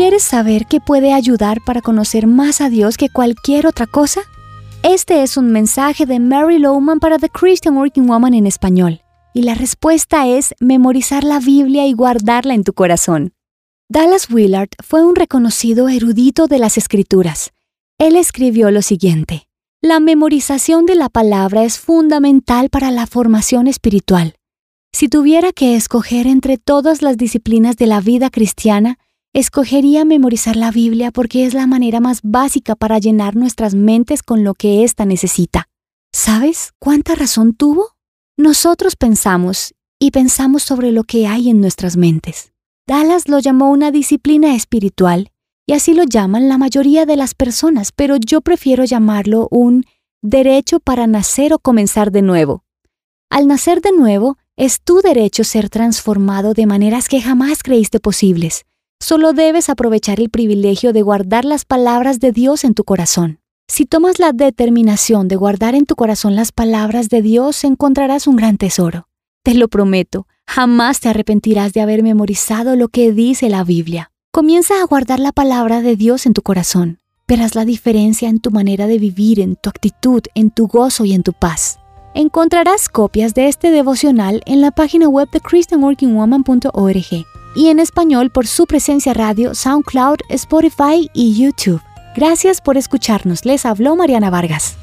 ¿Quieres saber qué puede ayudar para conocer más a Dios que cualquier otra cosa? Este es un mensaje de Mary Lowman para The Christian Working Woman en español. Y la respuesta es memorizar la Biblia y guardarla en tu corazón. Dallas Willard fue un reconocido erudito de las escrituras. Él escribió lo siguiente. La memorización de la palabra es fundamental para la formación espiritual. Si tuviera que escoger entre todas las disciplinas de la vida cristiana, escogería memorizar la Biblia porque es la manera más básica para llenar nuestras mentes con lo que ésta necesita. ¿Sabes cuánta razón tuvo? Nosotros pensamos y pensamos sobre lo que hay en nuestras mentes. Dallas lo llamó una disciplina espiritual y así lo llaman la mayoría de las personas, pero yo prefiero llamarlo un derecho para nacer o comenzar de nuevo. Al nacer de nuevo, es tu derecho ser transformado de maneras que jamás creíste posibles. Solo debes aprovechar el privilegio de guardar las palabras de Dios en tu corazón. Si tomas la determinación de guardar en tu corazón las palabras de Dios, encontrarás un gran tesoro. Te lo prometo, jamás te arrepentirás de haber memorizado lo que dice la Biblia. Comienza a guardar la palabra de Dios en tu corazón. Verás la diferencia en tu manera de vivir, en tu actitud, en tu gozo y en tu paz. Encontrarás copias de este devocional en la página web de christianworkingwoman.org y en español por su presencia radio, SoundCloud, Spotify y YouTube. Gracias por escucharnos. Les habló Mariana Vargas.